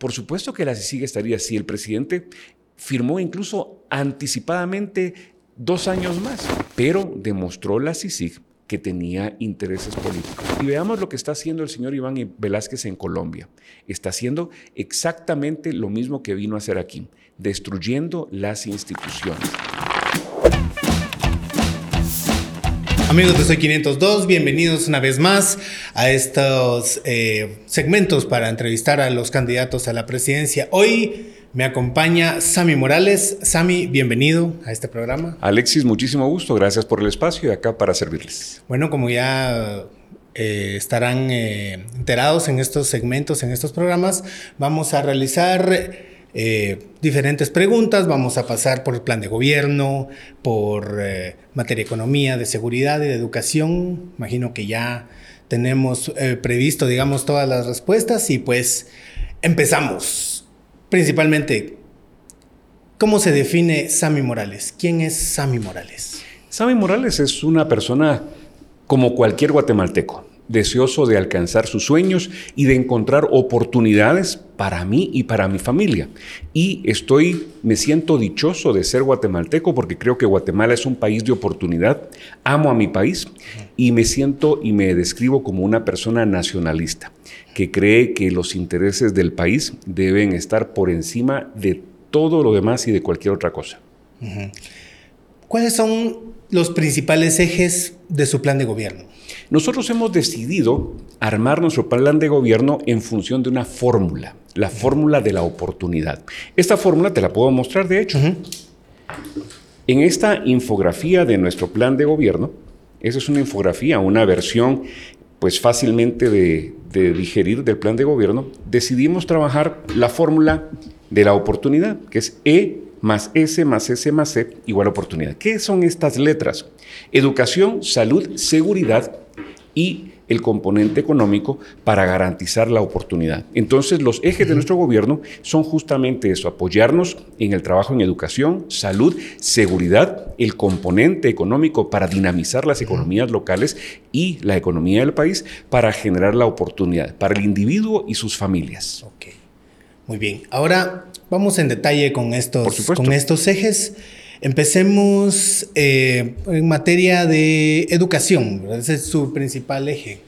Por supuesto que la CICIG estaría si el presidente firmó incluso anticipadamente dos años más, pero demostró la CICIG que tenía intereses políticos. Y veamos lo que está haciendo el señor Iván Velázquez en Colombia. Está haciendo exactamente lo mismo que vino a hacer aquí, destruyendo las instituciones. Amigos de Soy 502, bienvenidos una vez más a estos eh, segmentos para entrevistar a los candidatos a la presidencia. Hoy me acompaña Sami Morales. Sami, bienvenido a este programa. Alexis, muchísimo gusto. Gracias por el espacio y acá para servirles. Bueno, como ya eh, estarán eh, enterados en estos segmentos, en estos programas, vamos a realizar eh, diferentes preguntas. Vamos a pasar por el plan de gobierno, por eh, materia de economía, de seguridad y de educación. Imagino que ya tenemos eh, previsto, digamos, todas las respuestas y pues empezamos. Principalmente, ¿cómo se define Sami Morales? ¿Quién es Sami Morales? Sami Morales es una persona como cualquier guatemalteco deseoso de alcanzar sus sueños y de encontrar oportunidades para mí y para mi familia. Y estoy, me siento dichoso de ser guatemalteco porque creo que Guatemala es un país de oportunidad. Amo a mi país y me siento y me describo como una persona nacionalista que cree que los intereses del país deben estar por encima de todo lo demás y de cualquier otra cosa. ¿Cuáles son los principales ejes de su plan de gobierno? Nosotros hemos decidido armar nuestro plan de gobierno en función de una fórmula, la fórmula de la oportunidad. Esta fórmula te la puedo mostrar, de hecho. En esta infografía de nuestro plan de gobierno, esa es una infografía, una versión pues fácilmente de, de digerir del plan de gobierno, decidimos trabajar la fórmula de la oportunidad, que es E más S más S más C igual a oportunidad. ¿Qué son estas letras? Educación, salud, seguridad y el componente económico para garantizar la oportunidad. Entonces, los ejes de nuestro gobierno son justamente eso, apoyarnos en el trabajo en educación, salud, seguridad, el componente económico para dinamizar las economías locales y la economía del país para generar la oportunidad para el individuo y sus familias. Ok, muy bien. Ahora vamos en detalle con estos, con estos ejes. Empecemos eh, en materia de educación, ese es su principal eje.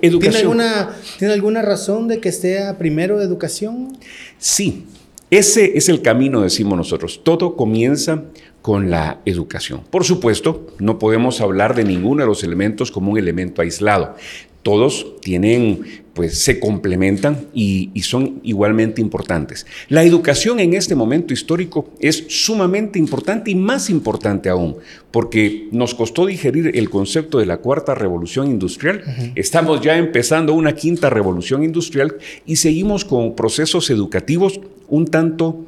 ¿Tiene alguna, ¿Tiene alguna razón de que esté primero educación? Sí, ese es el camino, decimos nosotros. Todo comienza con la educación. Por supuesto, no podemos hablar de ninguno de los elementos como un elemento aislado todos tienen, pues se complementan y, son igualmente importantes. La educación en este momento histórico es sumamente importante y más importante aún, porque nos costó digerir el concepto de la cuarta revolución industrial. Estamos ya empezando una quinta revolución industrial y seguimos con procesos educativos un tanto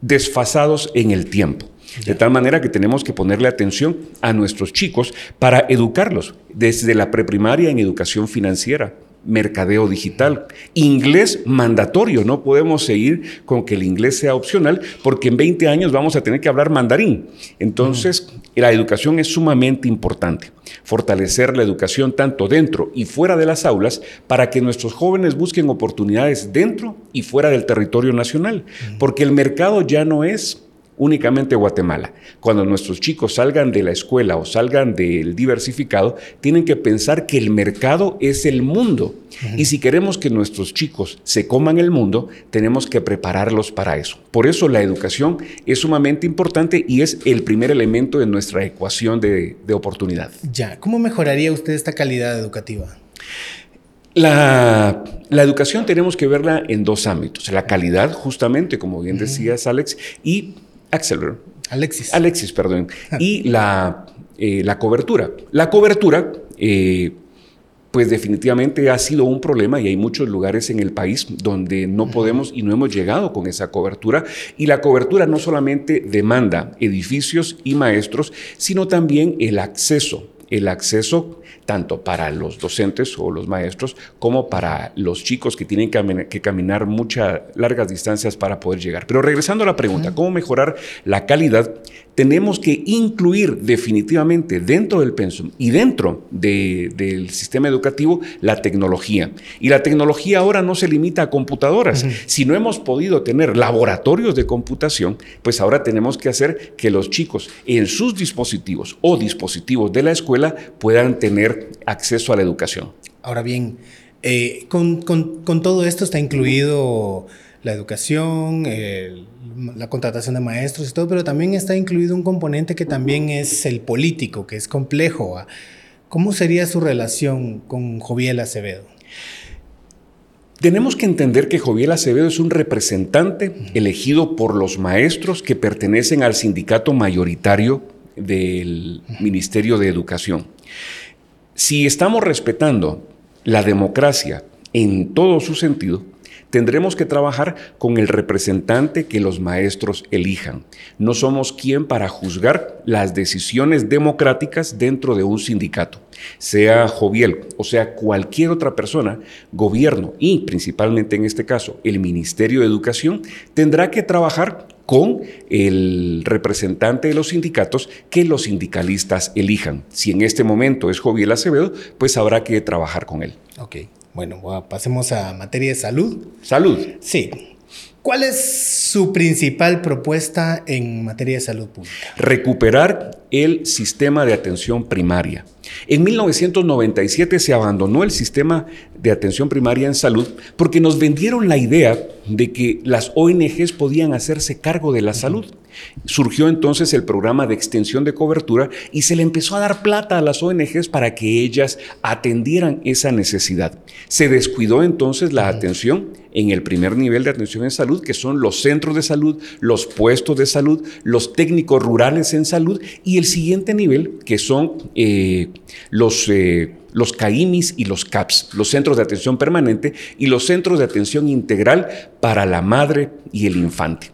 desfasados en el tiempo. De tal manera que tenemos que ponerle atención a nuestros chicos para educarlos desde la preprimaria en educación financiera, mercadeo digital, inglés mandatorio. No podemos seguir con que el inglés sea opcional porque en 20 años vamos a tener que hablar mandarín. Entonces, la educación es sumamente importante. Fortalecer la educación tanto dentro y fuera de las aulas para que nuestros jóvenes busquen oportunidades dentro y fuera del territorio nacional. Porque el mercado ya no es únicamente Guatemala. Cuando nuestros chicos salgan de la escuela o salgan del diversificado, tienen que pensar que el mercado es el mundo. Y si queremos que nuestros chicos se coman el mundo, tenemos que prepararlos para eso. Por eso la educación es sumamente importante y es el primer elemento de nuestra ecuación de, oportunidad. Ya, ¿cómo mejoraría usted esta calidad educativa? La, la, educación tenemos que verla en dos ámbitos. La calidad, justamente, como bien decías, Alex, y Alexis. Alexis, perdón. Y la, eh, la, cobertura. La cobertura, eh, pues definitivamente ha sido un problema y hay muchos lugares en el país donde no podemos y no hemos llegado con esa cobertura. Y la cobertura no solamente demanda edificios y maestros, sino también el acceso el acceso tanto para los docentes o los maestros como para los chicos que tienen que, caminar muchas largas distancias para poder llegar. Pero regresando a la pregunta, ¿cómo mejorar la calidad? Tenemos que incluir definitivamente dentro del pensum y dentro del sistema educativo la tecnología. Y la tecnología ahora no se limita a computadoras. Si no hemos podido tener laboratorios de computación, pues ahora tenemos que hacer que los chicos en sus dispositivos o dispositivos de la escuela puedan tener acceso a la educación. Ahora bien, eh, con, todo esto está incluido la educación, la contratación de maestros y todo, pero también está incluido un componente que también es el político, que es complejo. ¿Cómo sería su relación con Joviel Acevedo? Tenemos que entender que Joviel Acevedo es un representante elegido por los maestros que pertenecen al sindicato mayoritario del Ministerio de Educación. Si estamos respetando la democracia en todo su sentido, tendremos que trabajar con el representante que los maestros elijan. No somos quien para juzgar las decisiones democráticas dentro de un sindicato. Sea Joviel o sea cualquier otra persona, gobierno y principalmente en este caso el Ministerio de Educación, tendrá que trabajar con el representante de los sindicatos que los sindicalistas elijan. Si en este momento es Joviel Acevedo, pues habrá que trabajar con él. Ok. Bueno, pasemos a materia de salud. Salud. Sí. ¿Cuál es su principal propuesta en materia de salud pública? Recuperar el sistema de atención primaria. En 1997 se abandonó el sistema de atención primaria en salud porque nos vendieron la idea de que las ONGs podían hacerse cargo de la salud. Surgió entonces el programa de extensión de cobertura y se le empezó a dar plata a las ONGs para que ellas atendieran esa necesidad. Se descuidó entonces la atención en el primer nivel de atención en salud, que son los centros de salud, los puestos de salud, los técnicos rurales en salud, y el siguiente nivel, que son eh, los... Eh, los CAIMIS y los CAPS, los centros de atención permanente y los centros de atención integral para la madre y el infante.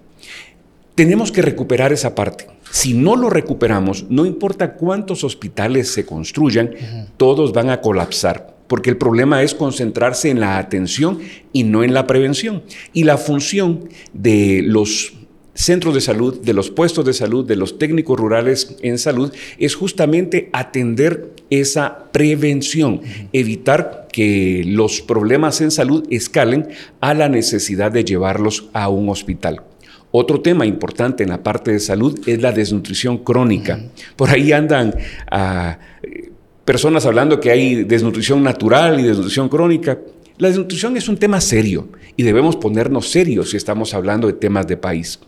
Tenemos que recuperar esa parte. Si no lo recuperamos, no importa cuántos hospitales se construyan, todos van a colapsar, porque el problema es concentrarse en la atención y no en la prevención. Y la función de los centros de salud, de los puestos de salud, de los técnicos rurales en salud, es justamente atender esa prevención, evitar que los problemas en salud escalen a la necesidad de llevarlos a un hospital. Otro tema importante en la parte de salud es la desnutrición crónica. Por ahí andan ah, personas hablando que hay desnutrición natural y desnutrición crónica. La desnutrición es un tema serio y debemos ponernos serios si estamos hablando de temas de país.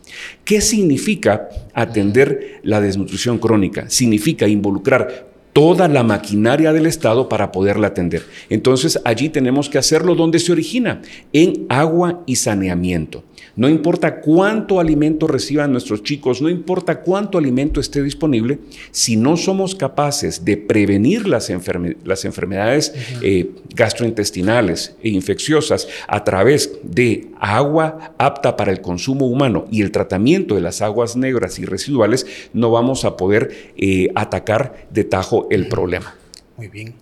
¿Qué significa atender la desnutrición crónica? Significa involucrar toda la maquinaria del Estado para poderla atender. Entonces allí tenemos que hacerlo donde se origina, en agua y saneamiento. No importa cuánto alimento reciban nuestros chicos, no importa cuánto alimento esté disponible, si no somos capaces de prevenir las, enfermedades eh, gastrointestinales e infecciosas a través de agua apta para el consumo humano y el tratamiento de las aguas negras y residuales, no vamos a poder eh, atacar de tajo el problema. Muy bien.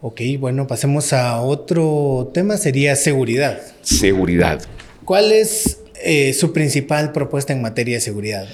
Ok, bueno, pasemos a otro tema, sería seguridad. Seguridad. ¿Cuál es eh, su principal propuesta en materia de seguridad?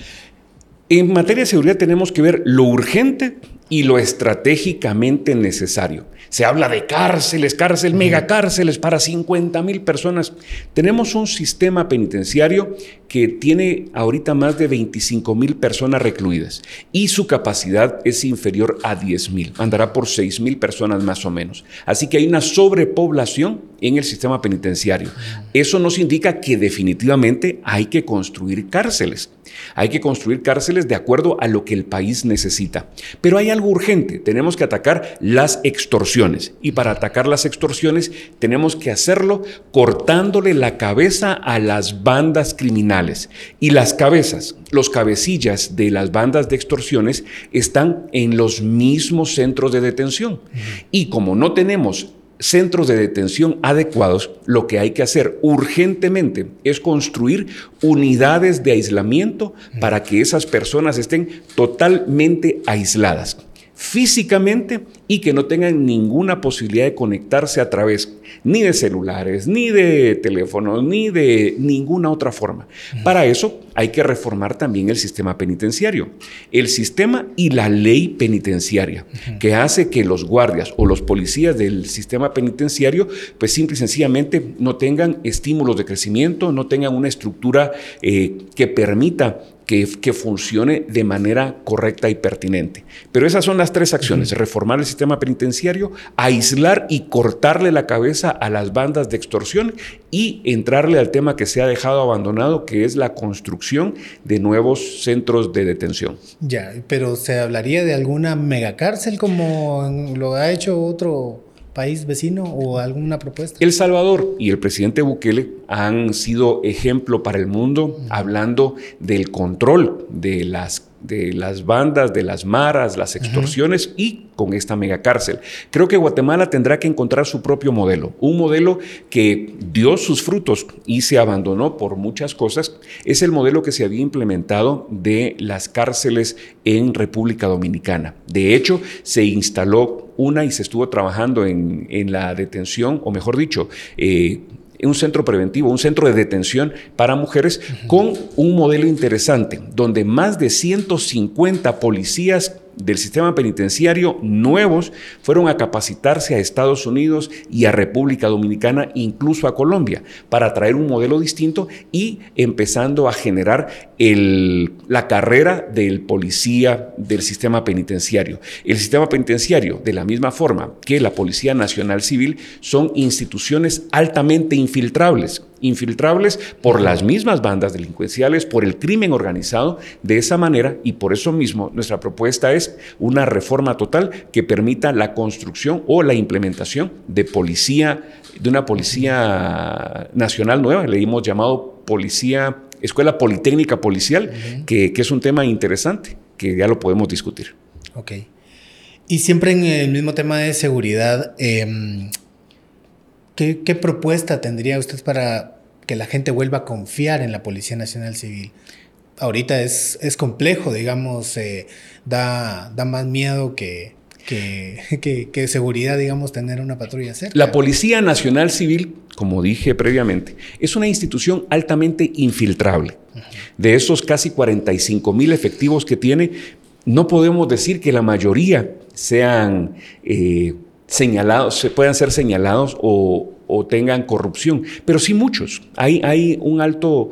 En materia de seguridad tenemos que ver lo urgente y lo estratégicamente necesario. Se habla de cárceles, cárcel, megacárceles para 50 mil personas. Tenemos un sistema penitenciario que tiene ahorita más de 25 mil personas recluidas y su capacidad es inferior a 10 mil, andará por 6 mil personas más o menos. Así que hay una sobrepoblación en el sistema penitenciario. Eso nos indica que definitivamente hay que construir cárceles. Hay que construir cárceles de acuerdo a lo que el país necesita. Pero hay algo urgente, tenemos que atacar las extorsiones. Y para atacar las extorsiones tenemos que hacerlo cortándole la cabeza a las bandas criminales. Y las cabezas, los cabecillas de las bandas de extorsiones están en los mismos centros de detención. Y como no tenemos centros de detención adecuados, lo que hay que hacer urgentemente es construir unidades de aislamiento para que esas personas estén totalmente aisladas, físicamente y que no tengan ninguna posibilidad de conectarse a través ni de celulares, ni de teléfonos, ni de ninguna otra forma. Para eso hay que reformar también el sistema penitenciario, el sistema y la ley penitenciaria, que hace que los guardias o los policías del sistema penitenciario, pues simple y sencillamente no tengan estímulos de crecimiento, no tengan una estructura eh, que permita que, funcione de manera correcta y pertinente. Pero esas son las tres acciones, reformar el sistema penitenciario, aislar y cortarle la cabeza a las bandas de extorsión y entrarle al tema que se ha dejado abandonado, que es la construcción de nuevos centros de detención. Ya, pero ¿se hablaría de alguna megacárcel como lo ha hecho otro país vecino o alguna propuesta? El Salvador y el presidente Bukele han sido ejemplo para el mundo hablando del control de las de las bandas, de las maras, las extorsiones y con esta megacárcel. Creo que Guatemala tendrá que encontrar su propio modelo, un modelo que dio sus frutos y se abandonó por muchas cosas. Es el modelo que se había implementado de las cárceles en República Dominicana. De hecho, se instaló una y se estuvo trabajando en, la detención, o mejor dicho, eh, un centro preventivo, un centro de detención para mujeres con un modelo interesante, donde más de 150 policías del sistema penitenciario nuevos fueron a capacitarse a Estados Unidos y a República Dominicana, incluso a Colombia, para traer un modelo distinto y empezando a generar la carrera del policía del sistema penitenciario. El sistema penitenciario, de la misma forma que la Policía Nacional Civil, son instituciones altamente infiltrables infiltrables por las mismas bandas delincuenciales, por el crimen organizado, de esa manera, y por eso mismo nuestra propuesta es una reforma total que permita la construcción o la implementación de policía, de una policía nacional nueva, le hemos llamado policía, escuela politécnica policial, que, es un tema interesante, que ya lo podemos discutir. Ok. Y siempre en el mismo tema de seguridad, em, ¿qué, ¿qué, propuesta tendría usted para, que la gente vuelva a confiar en la Policía Nacional Civil. Ahorita es, es complejo, digamos, eh, da, da más miedo que, que, que, seguridad, digamos, tener una patrulla cerca. La Policía Nacional Civil, como dije previamente, es una institución altamente infiltrable. De esos casi 45 mil efectivos que tiene, no podemos decir que la mayoría sean eh, señalados, se puedan ser señalados o, o tengan corrupción, pero sí muchos. Hay, hay un alto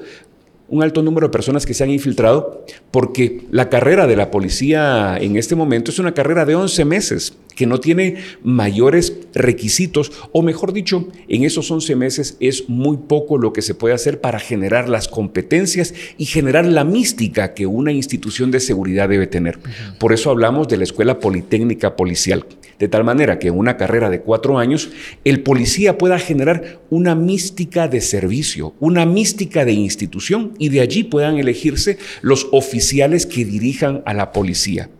un alto número de personas que se han infiltrado porque la carrera de la policía en este momento es una carrera de 11 meses que no tiene mayores requisitos, o mejor dicho, en esos 11 meses es muy poco lo que se puede hacer para generar las competencias y generar la mística que una institución de seguridad debe tener. Por eso hablamos de la Escuela Politécnica Policial de tal manera que en una carrera de cuatro años el policía pueda generar una mística de servicio, una mística de institución y de allí puedan elegirse los oficiales que dirijan a la policía.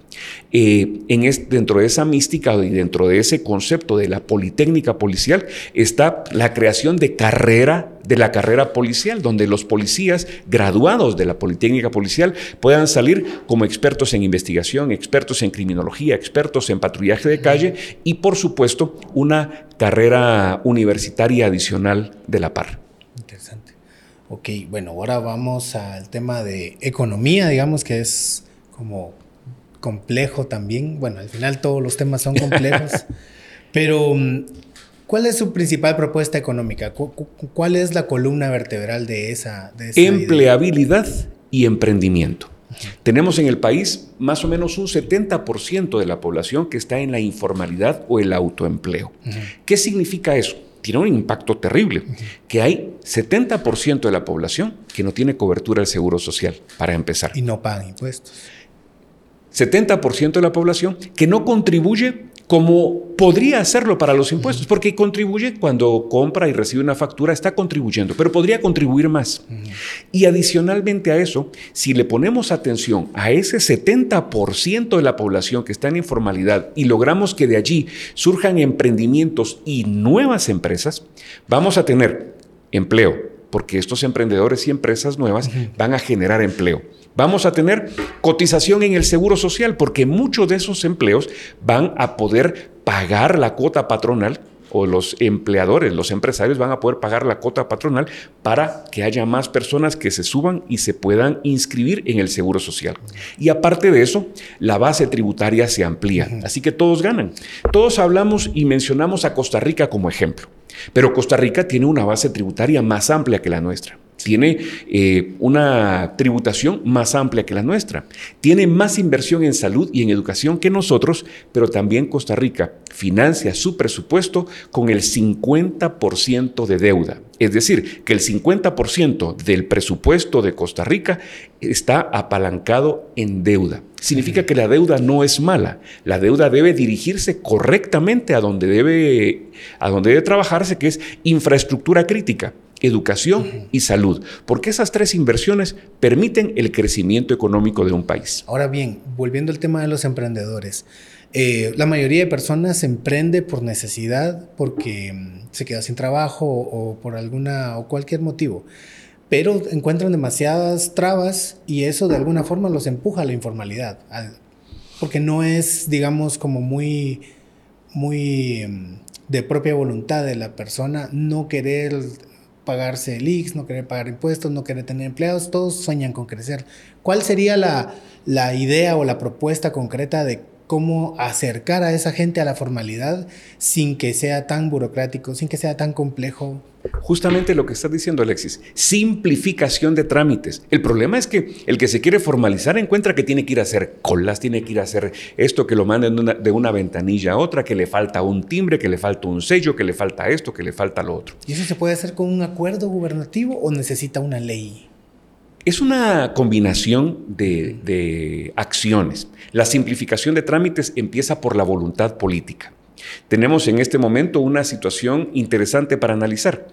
Eh, en dentro de esa mística y dentro de ese concepto de la politécnica policial está la creación de carrera, de la carrera policial, donde los policías graduados de la politécnica policial puedan salir como expertos en investigación, expertos en criminología, expertos en patrullaje de calle y por supuesto una carrera universitaria adicional de la par. Interesante. Ok, bueno, ahora vamos al tema de economía, digamos que es como complejo también. Bueno, al final todos los temas son complejos. pero, mm, ¿cuál es su principal propuesta económica? ¿Cuál es la columna vertebral de esa? Empleabilidad y emprendimiento. Tenemos en el país más o menos un 70% de la población que está en la informalidad o el autoempleo. ¿Qué significa eso? Tiene un impacto terrible, que hay 70% de la población que no tiene cobertura del seguro social, para empezar. Y no pagan impuestos. 70% de la población que no contribuye como podría hacerlo para los impuestos, porque contribuye cuando compra y recibe una factura, está contribuyendo, pero podría contribuir más. Y adicionalmente a eso, si le ponemos atención a ese 70% de la población que está en informalidad y logramos que de allí surjan emprendimientos y nuevas empresas, vamos a tener empleo, porque estos emprendedores y empresas nuevas van a generar empleo. Vamos a tener cotización en el seguro social porque muchos de esos empleos van a poder pagar la cuota patronal o los empleadores, los empresarios van a poder pagar la cuota patronal para que haya más personas que se suban y se puedan inscribir en el seguro social. Y aparte de eso, la base tributaria se amplía, así que todos ganan. Todos hablamos y mencionamos a Costa Rica como ejemplo, pero Costa Rica tiene una base tributaria más amplia que la nuestra tiene eh, una tributación más amplia que la nuestra, tiene más inversión en salud y en educación que nosotros, pero también Costa Rica financia su presupuesto con el 50% de deuda. Es decir, que el 50% del presupuesto de Costa Rica está apalancado en deuda. Significa que la deuda no es mala. La deuda debe dirigirse correctamente a donde debe, a donde debe trabajarse, que es infraestructura crítica educación y salud, porque esas tres inversiones permiten el crecimiento económico de un país. Ahora bien, volviendo al tema de los emprendedores, eh, la mayoría de personas emprende por necesidad, porque mm, se queda sin trabajo o, por alguna o cualquier motivo, pero encuentran demasiadas trabas y eso de alguna forma los empuja a la informalidad, porque no es, digamos, como muy, muy mm, de propia voluntad de la persona no querer pagarse el IX, no querer pagar impuestos, no querer tener empleados, todos sueñan con crecer. ¿Cuál sería la, la idea o la propuesta concreta de cómo acercar a esa gente a la formalidad sin que sea tan burocrático, sin que sea tan complejo. Justamente lo que estás diciendo, Alexis, simplificación de trámites. El problema es que el que se quiere formalizar encuentra que tiene que ir a hacer colas, tiene que ir a hacer esto, que lo manden de una, de una ventanilla a otra, que le falta un timbre, que le falta un sello, que le falta esto, que le falta lo otro. ¿Y eso se puede hacer con un acuerdo gubernativo o necesita una ley? Es una combinación de, acciones. La simplificación de trámites empieza por la voluntad política. Tenemos en este momento una situación interesante para analizar.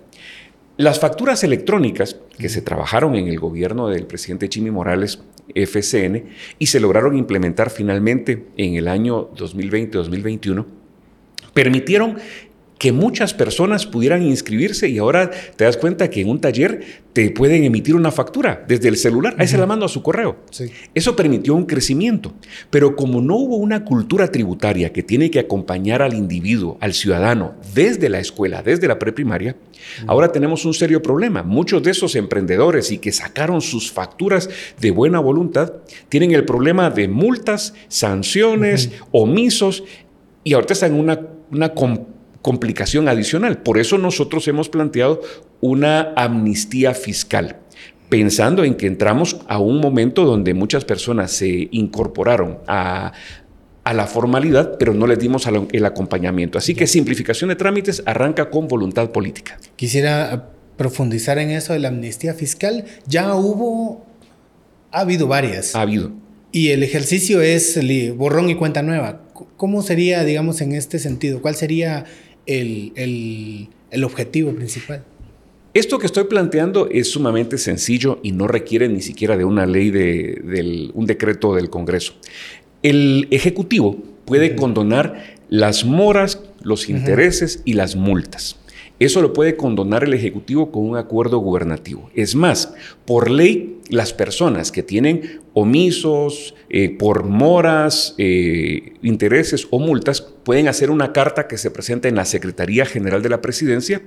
Las facturas electrónicas que se trabajaron en el gobierno del presidente Chimi Morales, FCN, y se lograron implementar finalmente en el año 2020-2021, permitieron que muchas personas pudieran inscribirse y ahora te das cuenta que en un taller te pueden emitir una factura desde el celular, ahí se la mando a su correo. Eso permitió un crecimiento, pero como no hubo una cultura tributaria que tiene que acompañar al individuo, al ciudadano, desde la escuela, desde la preprimaria, ahora tenemos un serio problema. Muchos de esos emprendedores y que sacaron sus facturas de buena voluntad tienen el problema de multas, sanciones, omisos y ahorita están en una, una complicación adicional. Por eso nosotros hemos planteado una amnistía fiscal, pensando en que entramos a un momento donde muchas personas se incorporaron a, la formalidad, pero no les dimos el acompañamiento. Así que simplificación de trámites arranca con voluntad política. Quisiera profundizar en eso de la amnistía fiscal. Ya hubo, ha habido varias. Ha habido. Y el ejercicio es borrón y cuenta nueva. ¿Cómo sería, digamos, en este sentido? ¿Cuál sería el, objetivo principal. Esto que estoy planteando es sumamente sencillo y no requiere ni siquiera de una ley de, un decreto del Congreso. El Ejecutivo puede condonar las moras, los intereses y las multas. Eso lo puede condonar el Ejecutivo con un acuerdo gubernativo. Es más, por ley, las personas que tienen omisos, eh, por moras, eh, intereses o multas, pueden hacer una carta que se presenta en la Secretaría General de la Presidencia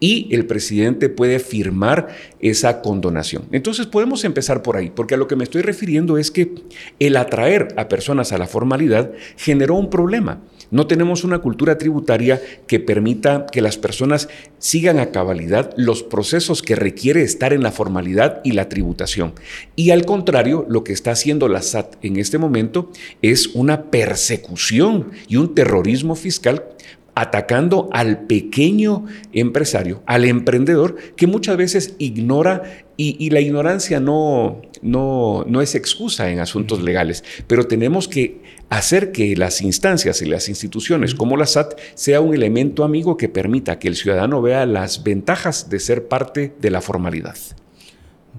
y el presidente puede firmar esa condonación. Entonces podemos empezar por ahí, porque a lo que me estoy refiriendo es que el atraer a personas a la formalidad generó un problema. No tenemos una cultura tributaria que permita que las personas sigan a cabalidad los procesos que requiere estar en la formalidad y la tributación. Y al contrario, lo que está haciendo la SAT en este momento es una persecución y un terrorismo fiscal atacando al pequeño empresario, al emprendedor, que muchas veces ignora y, la ignorancia no, no, no es excusa en asuntos legales, pero tenemos que hacer que las instancias y las instituciones como la SAT sea un elemento amigo que permita que el ciudadano vea las ventajas de ser parte de la formalidad.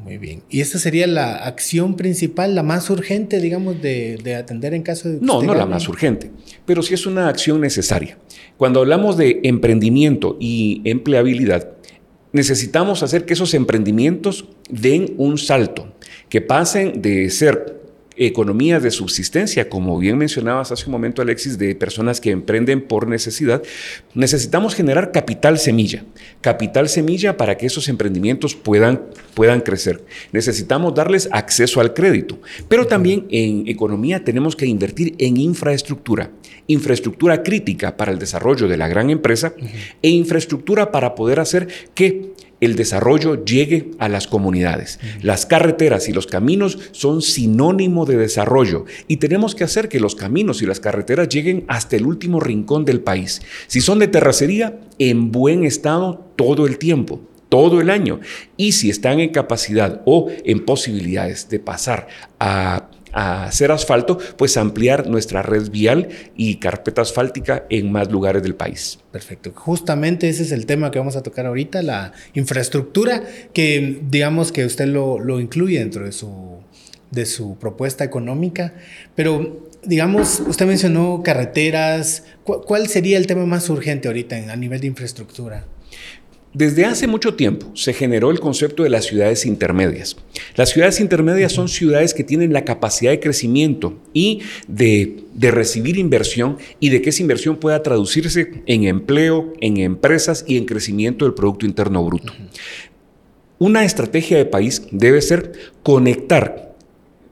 Muy bien. ¿Y esta sería la acción principal, la más urgente, digamos, de, atender en caso de... No, no la más urgente, pero sí es una acción necesaria. Cuando hablamos de emprendimiento y empleabilidad, necesitamos hacer que esos emprendimientos den un salto, que pasen de ser economías de subsistencia, como bien mencionabas hace un momento, Alexis, de personas que emprenden por necesidad, necesitamos generar capital semilla. Capital semilla para que esos emprendimientos puedan, puedan crecer. Necesitamos darles acceso al crédito, pero también en economía tenemos que invertir en infraestructura. Infraestructura crítica para el desarrollo de la gran empresa e infraestructura para poder hacer que el desarrollo llegue a las comunidades. Las carreteras y los caminos son sinónimo de desarrollo y tenemos que hacer que los caminos y las carreteras lleguen hasta el último rincón del país. Si son de terracería, en buen estado todo el tiempo todo el año. Y si están en capacidad o en posibilidades de pasar a a hacer asfalto, pues ampliar nuestra red vial y carpeta asfáltica en más lugares del país. Perfecto. Justamente ese es el tema que vamos a tocar ahorita, la infraestructura, que digamos que usted lo, incluye dentro de su, de su propuesta económica, pero digamos, usted mencionó carreteras, ¿cuál sería el tema más urgente ahorita a nivel de infraestructura? Desde hace mucho tiempo se generó el concepto de las ciudades intermedias. Las ciudades intermedias son ciudades que tienen la capacidad de crecimiento y de, recibir inversión y de que esa inversión pueda traducirse en empleo, en empresas y en crecimiento del Producto Interno Bruto. Una estrategia de país debe ser conectar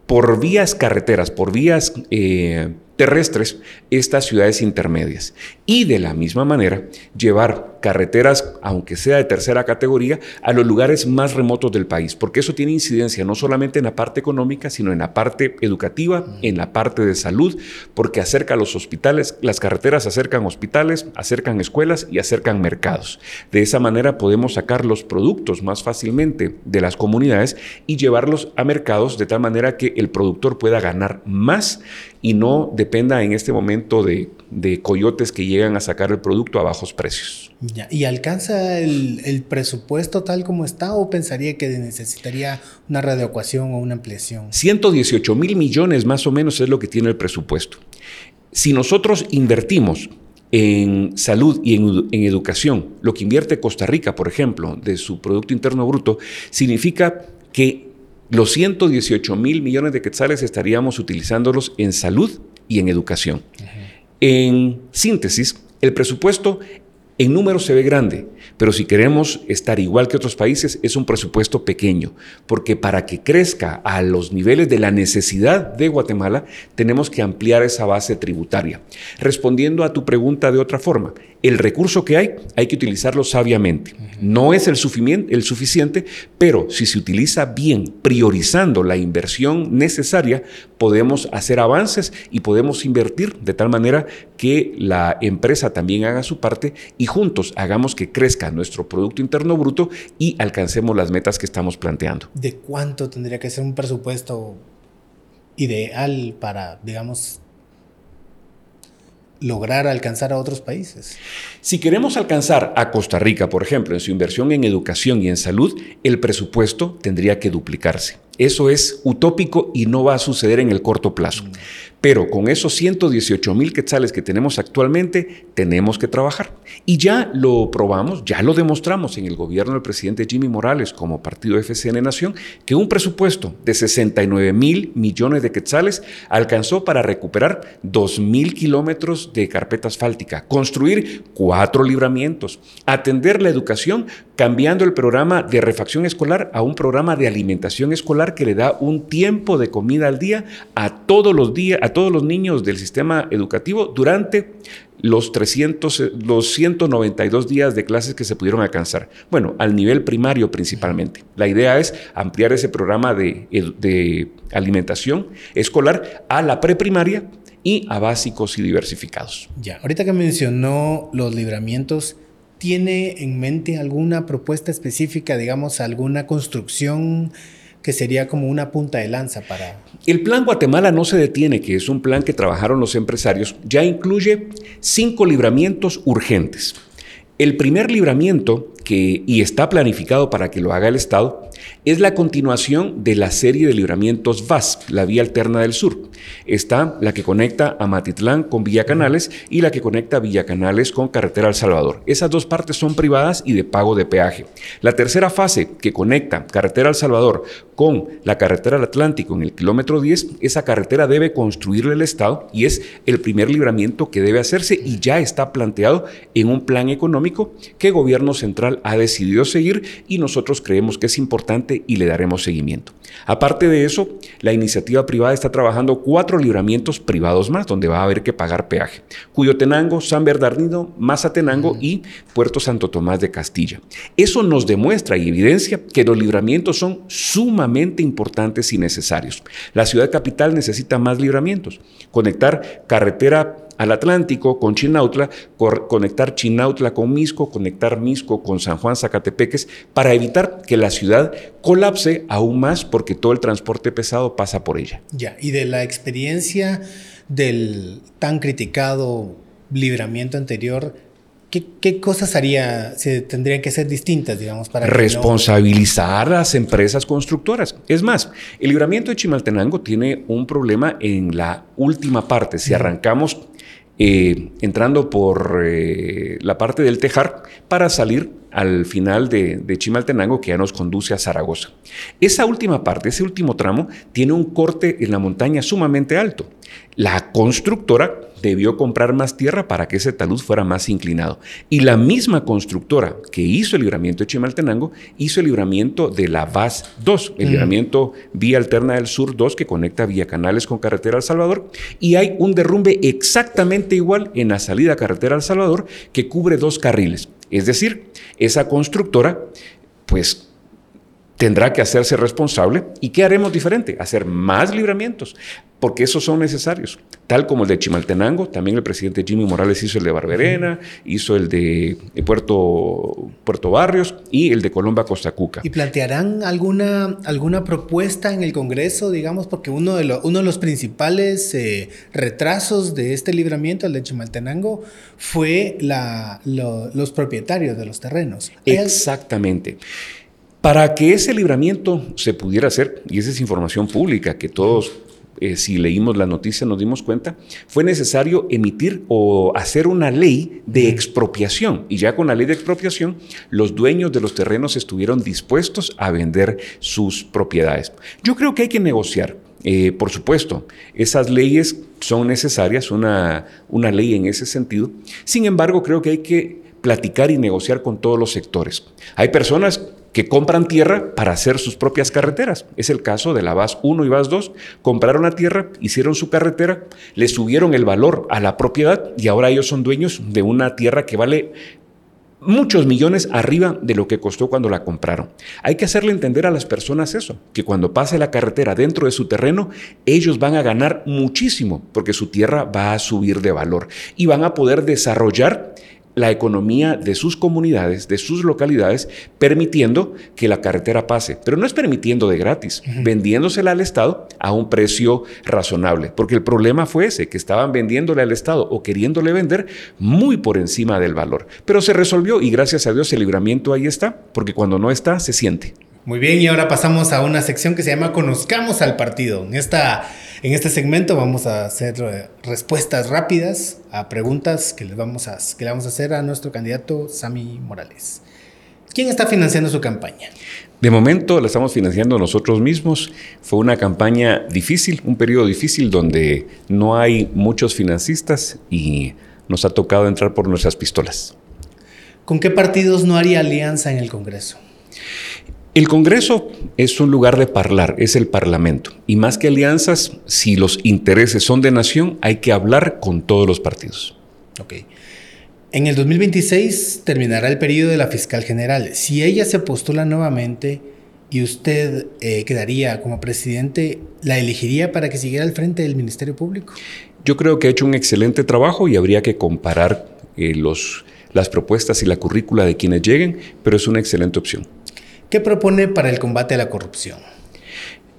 por vías carreteras, por vías... Eh, terrestres estas ciudades intermedias y de la misma manera llevar carreteras, aunque sea de tercera categoría, a los lugares más remotos del país, porque eso tiene incidencia no solamente en la parte económica, sino en la parte educativa, en la parte de salud, porque acerca a los hospitales, las carreteras acercan hospitales, acercan escuelas y acercan mercados. De esa manera podemos sacar los productos más fácilmente de las comunidades y llevarlos a mercados de tal manera que el productor pueda ganar más y no dependa en este momento de, coyotes que llegan a sacar el producto a bajos precios. ¿Y alcanza el, presupuesto tal como está o pensaría que necesitaría una readecuación o una ampliación? 118 mil millones más o menos es lo que tiene el presupuesto. Si nosotros invertimos en salud y en, en, educación, lo que invierte Costa Rica, por ejemplo, de su Producto Interno Bruto, significa que los 118 mil millones de quetzales estaríamos utilizándolos en salud y en educación. En síntesis, el presupuesto en números se ve grande, pero si queremos estar igual que otros países, es un presupuesto pequeño, porque para que crezca a los niveles de la necesidad de Guatemala, tenemos que ampliar esa base tributaria. Respondiendo a tu pregunta de otra forma, el recurso que hay hay que utilizarlo sabiamente. No es el, suficiente, pero si se utiliza bien, priorizando la inversión necesaria, podemos hacer avances y podemos invertir de tal manera que la empresa también haga su parte y juntos hagamos que crezca nuestro Producto Interno Bruto y alcancemos las metas que estamos planteando. ¿De cuánto tendría que ser un presupuesto ideal para, digamos, lograr alcanzar a otros países. Si queremos alcanzar a Costa Rica, por ejemplo, en su inversión en educación y en salud, el presupuesto tendría que duplicarse. Eso es utópico y no va a suceder en el corto plazo. Pero con esos 118 mil quetzales que tenemos actualmente, tenemos que trabajar. Y ya lo probamos, ya lo demostramos en el gobierno del presidente Jimmy Morales como partido FCN Nación, que un presupuesto de 69 mil millones de quetzales alcanzó para recuperar 2 mil kilómetros de carpeta asfáltica, construir cuatro libramientos, atender la educación cambiando el programa de refacción escolar a un programa de alimentación escolar que le da un tiempo de comida al día a todos los días, a todos los niños del sistema educativo durante los 300, los 192 días de clases que se pudieron alcanzar. Bueno, al nivel primario principalmente. La idea es ampliar ese programa de, de alimentación escolar a la preprimaria y a básicos y diversificados. Ya, ahorita que mencionó los libramientos, ¿Tiene en mente alguna propuesta específica, digamos, alguna construcción que sería como una punta de lanza para... El plan Guatemala no se detiene, que es un plan que trabajaron los empresarios, ya incluye cinco libramientos urgentes. El primer libramiento y está planificado para que lo haga el Estado, es la continuación de la serie de libramientos VAS, la vía alterna del sur. Está la que conecta a Matitlán con Villa Canales y la que conecta a Villa Canales con Carretera El Salvador. Esas dos partes son privadas y de pago de peaje. La tercera fase que conecta Carretera El Salvador con la carretera del Atlántico en el kilómetro 10, esa carretera debe construirle el Estado y es el primer libramiento que debe hacerse y ya está planteado en un plan económico que gobierno central ha decidido seguir y nosotros creemos que es importante y le daremos seguimiento. Aparte de eso, la iniciativa privada está trabajando cuatro libramientos privados más donde va a haber que pagar peaje. Cuyotenango, San Bernardino, Mazatenango y Puerto Santo Tomás de Castilla. Eso nos demuestra y evidencia que los libramientos son sumamente importantes y necesarios. La ciudad capital necesita más libramientos. Conectar carretera al Atlántico con Chinautla, conectar Chinautla con Misco, conectar Misco con San Juan Zacatepeques, para evitar que la ciudad colapse aún más porque todo el transporte pesado pasa por ella. Ya, y de la experiencia del tan criticado libramiento anterior, ¿Qué, cosas haría, se tendrían que ser distintas, digamos, para... Responsabilizar a las empresas constructoras. Es más, el libramiento de Chimaltenango tiene un problema en la última parte. Si arrancamos eh, entrando por eh, la parte del Tejar para salir al final de, de, Chimaltenango que ya nos conduce a Zaragoza. Esa última parte, ese último tramo, tiene un corte en la montaña sumamente alto. La constructora debió comprar más tierra para que ese talud fuera más inclinado. Y la misma constructora que hizo el libramiento de Chimaltenango hizo el libramiento de la VAS 2, el libramiento Vía Alterna del Sur 2 que conecta Vía Canales con Carretera al Salvador. Y hay un derrumbe exactamente igual en la salida a Carretera al Salvador que cubre dos carriles. Es decir, esa constructora, pues tendrá que hacerse responsable. ¿Y qué haremos diferente? Hacer más libramientos, porque esos son necesarios. Tal como el de Chimaltenango, también el presidente Jimmy Morales hizo el de Barberena, hizo el de Puerto, Puerto Barrios y el de Colomba Costa Cuca. ¿Y plantearán alguna, alguna propuesta en el Congreso, digamos, porque uno de, uno de los principales eh, retrasos de este libramiento, el de Chimaltenango, fue la, los propietarios de los terrenos? Exactamente. Para que ese libramiento se pudiera hacer, y esa es información pública que todos eh, si leímos la noticia nos dimos cuenta, fue necesario emitir o hacer una ley de expropiación. Y ya con la ley de expropiación, los dueños de los terrenos estuvieron dispuestos a vender sus propiedades. Yo creo que hay que negociar. Eh, por supuesto, esas leyes son necesarias, una, una ley en ese sentido. Sin embargo, creo que hay que platicar y negociar con todos los sectores. Hay personas que compran tierra para hacer sus propias carreteras. Es el caso de la VAS 1 y VAS 2. Compraron la tierra, hicieron su carretera, le subieron el valor a la propiedad y ahora ellos son dueños de una tierra que vale muchos millones arriba de lo que costó cuando la compraron. Hay que hacerle entender a las personas eso, que cuando pase la carretera dentro de su terreno, ellos van a ganar muchísimo porque su tierra va a subir de valor y van a poder desarrollar la economía de sus comunidades, de sus localidades, permitiendo que la carretera pase. Pero no es permitiendo de gratis, vendiéndosela al Estado a un precio razonable, porque el problema fue ese, que estaban vendiéndole al Estado o queriéndole vender muy por encima del valor. Pero se resolvió y gracias a Dios el libramiento ahí está, porque cuando no está, se siente. Muy bien, y ahora pasamos a una sección que se llama Conozcamos al partido. En esta en este segmento vamos a hacer eh, respuestas rápidas a preguntas que, les vamos a, que le vamos a hacer a nuestro candidato Sami Morales. ¿Quién está financiando su campaña? De momento la estamos financiando nosotros mismos. Fue una campaña difícil, un periodo difícil donde no hay muchos financistas y nos ha tocado entrar por nuestras pistolas. ¿Con qué partidos no haría alianza en el Congreso? El Congreso es un lugar de hablar, es el Parlamento. Y más que alianzas, si los intereses son de nación, hay que hablar con todos los partidos. Ok. En el 2026 terminará el periodo de la fiscal general. Si ella se postula nuevamente y usted eh, quedaría como presidente, ¿la elegiría para que siguiera al frente del Ministerio Público? Yo creo que ha hecho un excelente trabajo y habría que comparar eh, los, las propuestas y la currícula de quienes lleguen, pero es una excelente opción. ¿Qué propone para el combate a la corrupción?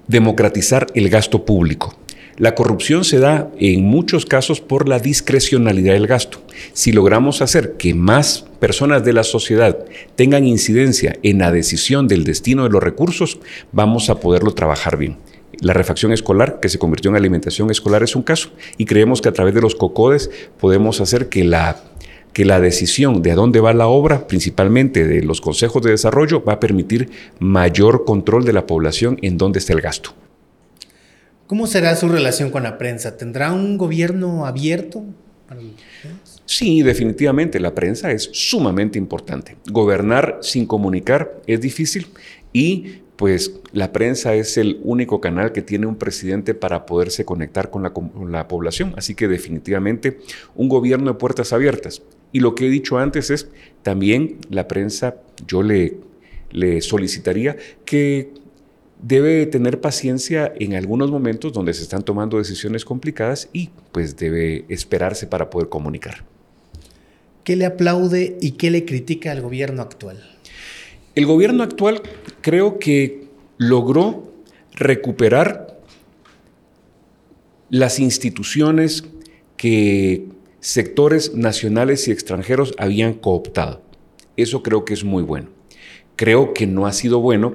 Democratizar el gasto público. La corrupción se da en muchos casos por la discrecionalidad del gasto. Si logramos hacer que más personas de la sociedad tengan incidencia en la decisión del destino de los recursos, vamos a poderlo trabajar bien. La refacción escolar, que se convirtió en alimentación escolar, es un caso. Y creemos que a través de los COCODES podemos hacer que la, que la decisión de a dónde va la obra, principalmente de los consejos de desarrollo, va a permitir mayor control de la población en dónde está el gasto. ¿Cómo será su relación con la prensa? ¿Tendrá un gobierno abierto? Sí, definitivamente, la prensa es sumamente importante. Gobernar sin comunicar es difícil y pues la prensa es el único canal que tiene un presidente para poderse conectar con la, población. Así que definitivamente un gobierno de puertas abiertas. Y lo que he dicho antes es, también la prensa, yo le, le solicitaría que debe tener paciencia en algunos momentos donde se están tomando decisiones complicadas y pues debe esperarse para poder comunicar. ¿Qué le aplaude y qué le critica al gobierno actual? El gobierno actual creo que logró recuperar las instituciones que sectores nacionales y extranjeros habían cooptado. Eso creo que es muy bueno. Creo que no ha sido bueno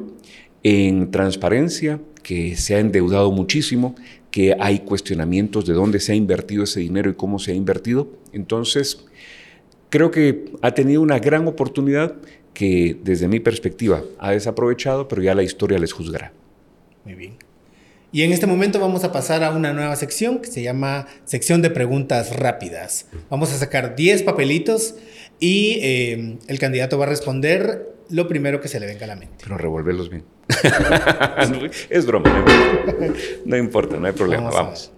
en transparencia, que se ha endeudado muchísimo, que hay cuestionamientos de dónde se ha invertido ese dinero y cómo se ha invertido. Entonces, creo que ha tenido una gran oportunidad que desde mi perspectiva ha desaprovechado, pero ya la historia les juzgará. Muy bien. Y en este momento vamos a pasar a una nueva sección que se llama sección de preguntas rápidas. Vamos a sacar 10 papelitos y eh, el candidato va a responder lo primero que se le venga a la mente. Pero revolverlos bien. es broma, no importa, no hay problema, vamos. vamos.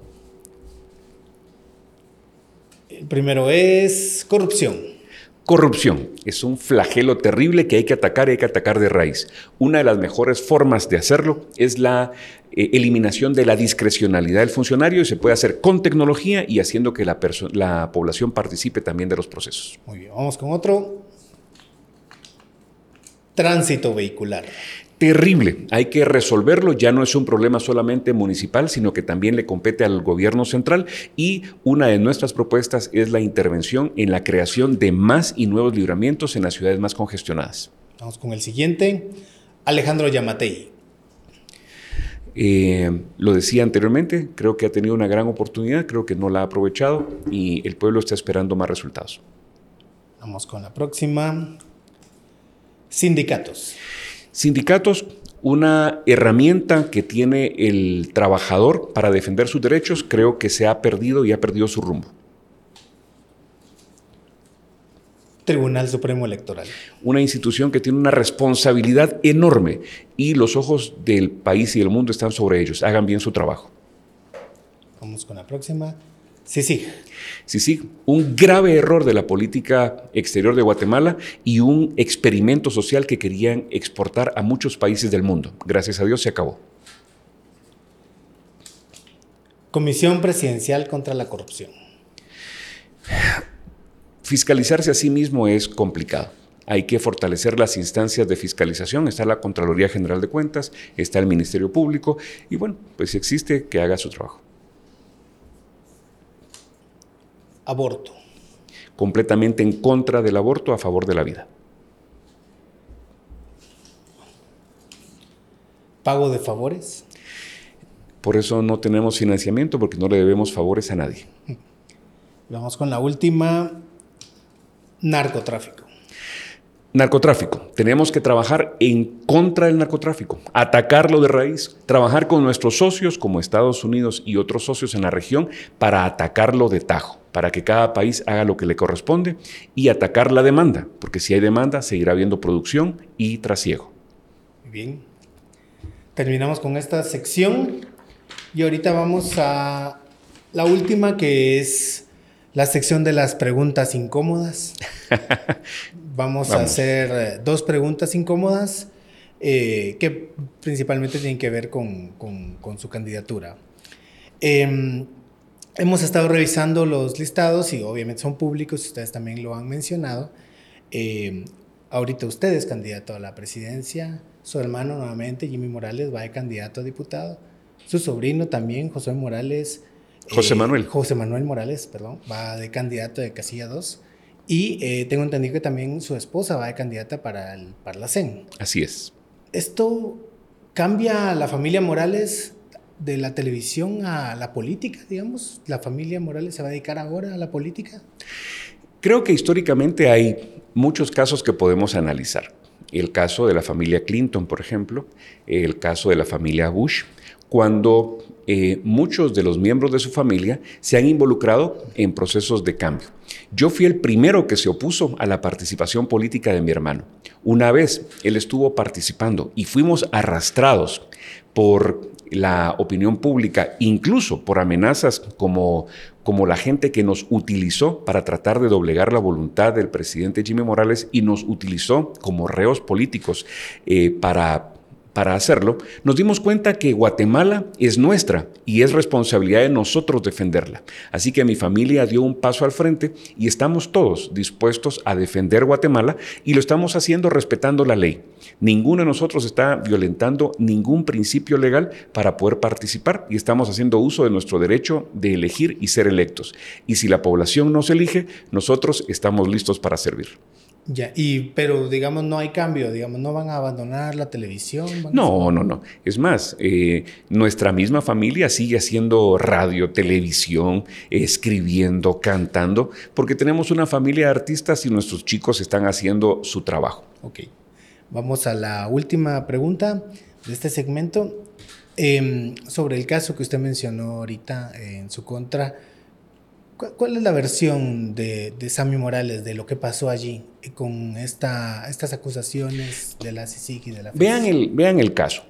El primero es corrupción. Corrupción es un flagelo terrible que hay que atacar y hay que atacar de raíz. Una de las mejores formas de hacerlo es la eh, eliminación de la discrecionalidad del funcionario y se puede hacer con tecnología y haciendo que la, la población participe también de los procesos. Muy bien, vamos con otro. Tránsito vehicular terrible. Hay que resolverlo. Ya no es un problema solamente municipal, sino que también le compete al gobierno central. Y una de nuestras propuestas es la intervención en la creación de más y nuevos libramientos en las ciudades más congestionadas. Vamos con el siguiente. Alejandro Yamatei. Eh, lo decía anteriormente, creo que ha tenido una gran oportunidad, creo que no la ha aprovechado y el pueblo está esperando más resultados. Vamos con la próxima. Sindicatos. Sindicatos, una herramienta que tiene el trabajador para defender sus derechos, creo que se ha perdido y ha perdido su rumbo. Tribunal Supremo Electoral. Una institución que tiene una responsabilidad enorme y los ojos del país y del mundo están sobre ellos. Hagan bien su trabajo. Vamos con la próxima. Sí, sí. Sí, sí, un grave error de la política exterior de Guatemala y un experimento social que querían exportar a muchos países del mundo. Gracias a Dios se acabó. Comisión Presidencial contra la Corrupción. Fiscalizarse a sí mismo es complicado. Hay que fortalecer las instancias de fiscalización. Está la Contraloría General de Cuentas, está el Ministerio Público y bueno, pues si existe, que haga su trabajo. Aborto. Completamente en contra del aborto, a favor de la vida. ¿Pago de favores? Por eso no tenemos financiamiento, porque no le debemos favores a nadie. Vamos con la última, narcotráfico. Narcotráfico. Tenemos que trabajar en contra del narcotráfico, atacarlo de raíz, trabajar con nuestros socios como Estados Unidos y otros socios en la región para atacarlo de tajo, para que cada país haga lo que le corresponde y atacar la demanda, porque si hay demanda seguirá habiendo producción y trasiego. Bien. Terminamos con esta sección y ahorita vamos a la última que es la sección de las preguntas incómodas. Vamos, a hacer eh, dos preguntas incómodas eh, que principalmente tienen que ver con, su candidatura. Em, hemos estado revisando los listados y obviamente son públicos, ustedes también lo han mencionado. Em, ahorita usted es candidato a la presidencia, su hermano nuevamente, Jimmy Morales, va de candidato a diputado. Su sobrino también, José Morales. José Manuel. José Manuel Morales, perdón, va de candidato de casilla 2. Y eh, tengo entendido que también su esposa va de candidata para el Parlacén. Así es. ¿Esto cambia a la familia Morales de la televisión a la política, digamos? ¿La familia Morales se va a dedicar ahora a la política? Creo que históricamente hay muchos casos que podemos analizar. El caso de la familia Clinton, por ejemplo, el caso de la familia Bush, cuando eh, muchos de los miembros de su familia se han involucrado en procesos de cambio. Yo fui el primero que se opuso a la participación política de mi hermano. Una vez él estuvo participando y fuimos arrastrados por la opinión pública, incluso por amenazas como, como la gente que nos utilizó para tratar de doblegar la voluntad del presidente Jimmy Morales y nos utilizó como reos políticos eh, para para hacerlo, nos dimos cuenta que Guatemala es nuestra y es responsabilidad de nosotros defenderla. Así que mi familia dio un paso al frente y estamos todos dispuestos a defender Guatemala y lo estamos haciendo respetando la ley. Ninguno de nosotros está violentando ningún principio legal para poder participar y estamos haciendo uso de nuestro derecho de elegir y ser electos. Y si la población nos elige, nosotros estamos listos para servir. Ya, y, pero digamos, no hay cambio, digamos, no van a abandonar la televisión. No, no, no. Es más, eh, nuestra misma familia sigue haciendo radio, televisión, escribiendo, cantando, porque tenemos una familia de artistas y nuestros chicos están haciendo su trabajo. Ok. Vamos a la última pregunta de este segmento. Em, sobre el caso que usted mencionó ahorita en su contra ¿Cuál es la versión de, de Sammy Morales de lo que pasó allí con esta, estas acusaciones de la CICIC y de la Vean el, vean el caso.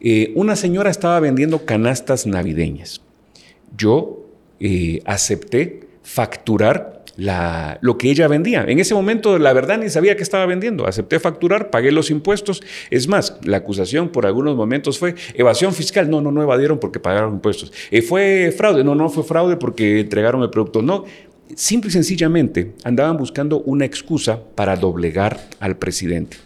Eh, una señora estaba vendiendo canastas navideñas. Yo eh, acepté facturar lo que ella vendía. En ese momento, la verdad, ni sabía que estaba vendiendo. Acepté facturar, pagué los impuestos. Es más, la acusación por algunos momentos fue evasión fiscal. No, no, no evadieron porque pagaron impuestos. Eh, fue fraude. No, no fue fraude porque entregaron el producto. No, simple y sencillamente andaban buscando una excusa para doblegar al presidente.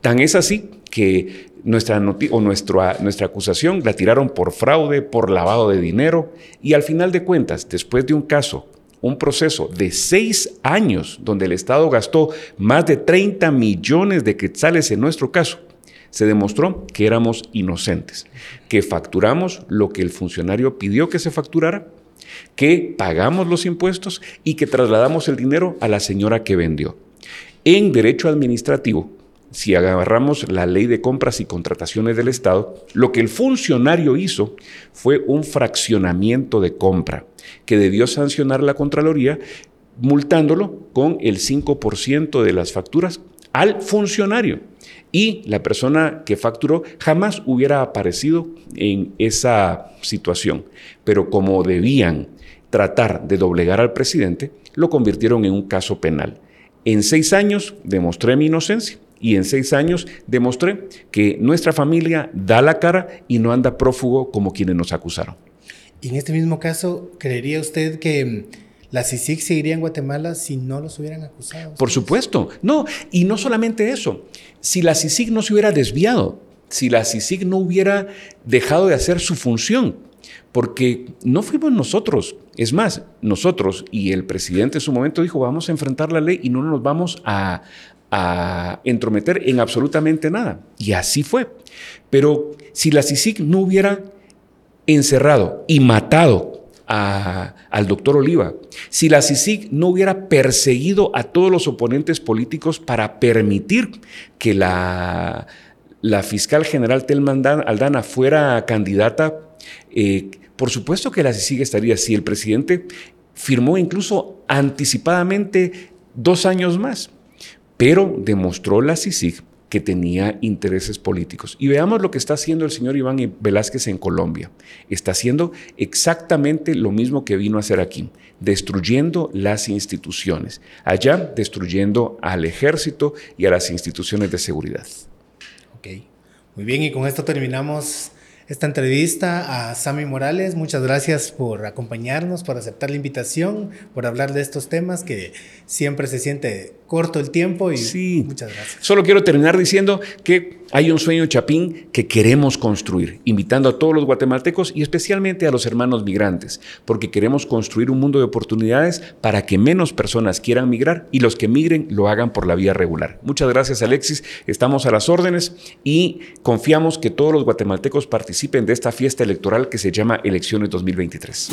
Tan es así que nuestra, o nuestra acusación la tiraron por fraude, por lavado de dinero y al final de cuentas, después de un caso un proceso de seis años donde el Estado gastó más de 30 millones de quetzales en nuestro caso, se demostró que éramos inocentes, que facturamos lo que el funcionario pidió que se facturara, que pagamos los impuestos y que trasladamos el dinero a la señora que vendió. En derecho administrativo, si agarramos la ley de compras y contrataciones del Estado, lo que el funcionario hizo fue un fraccionamiento de compra que debió sancionar la Contraloría multándolo con el 5% de las facturas al funcionario. Y la persona que facturó jamás hubiera aparecido en esa situación. Pero como debían tratar de doblegar al presidente, lo convirtieron en un caso penal. En seis años demostré mi inocencia y en seis años demostré que nuestra familia da la cara y no anda prófugo como quienes nos acusaron. Y en este mismo caso, ¿creería usted que la CICIC seguiría en Guatemala si no los hubieran acusado? Por supuesto. No, y no solamente eso. Si la CICIC no se hubiera desviado, si la CICIC no hubiera dejado de hacer su función, porque no fuimos nosotros. Es más, nosotros y el presidente en su momento dijo, vamos a enfrentar la ley y no nos vamos a, a entrometer en absolutamente nada. Y así fue. Pero si la CICIC no hubiera encerrado y matado al doctor Oliva, si la CICIC no hubiera perseguido a todos los oponentes políticos para permitir que la, fiscal general Telma Aldana fuera candidata, eh, por supuesto que la CICIG estaría así. El presidente firmó incluso anticipadamente dos años más pero demostró la CICIG que tenía intereses políticos. Y veamos lo que está haciendo el señor Iván Velázquez en Colombia. Está haciendo exactamente lo mismo que vino a hacer aquí, destruyendo las instituciones. Allá, destruyendo al ejército y a las instituciones de seguridad. Ok, muy bien, y con esto terminamos esta entrevista a Sami Morales. Muchas gracias por acompañarnos, por aceptar la invitación, por hablar de estos temas que siempre se siente corto el tiempo y sí. muchas gracias. Solo quiero terminar diciendo que hay un sueño chapín que queremos construir, invitando a todos los guatemaltecos y especialmente a los hermanos migrantes, porque queremos construir un mundo de oportunidades para que menos personas quieran migrar y los que migren lo hagan por la vía regular. Muchas gracias Alexis, estamos a las órdenes y confiamos que todos los guatemaltecos participen de esta fiesta electoral que se llama Elecciones 2023.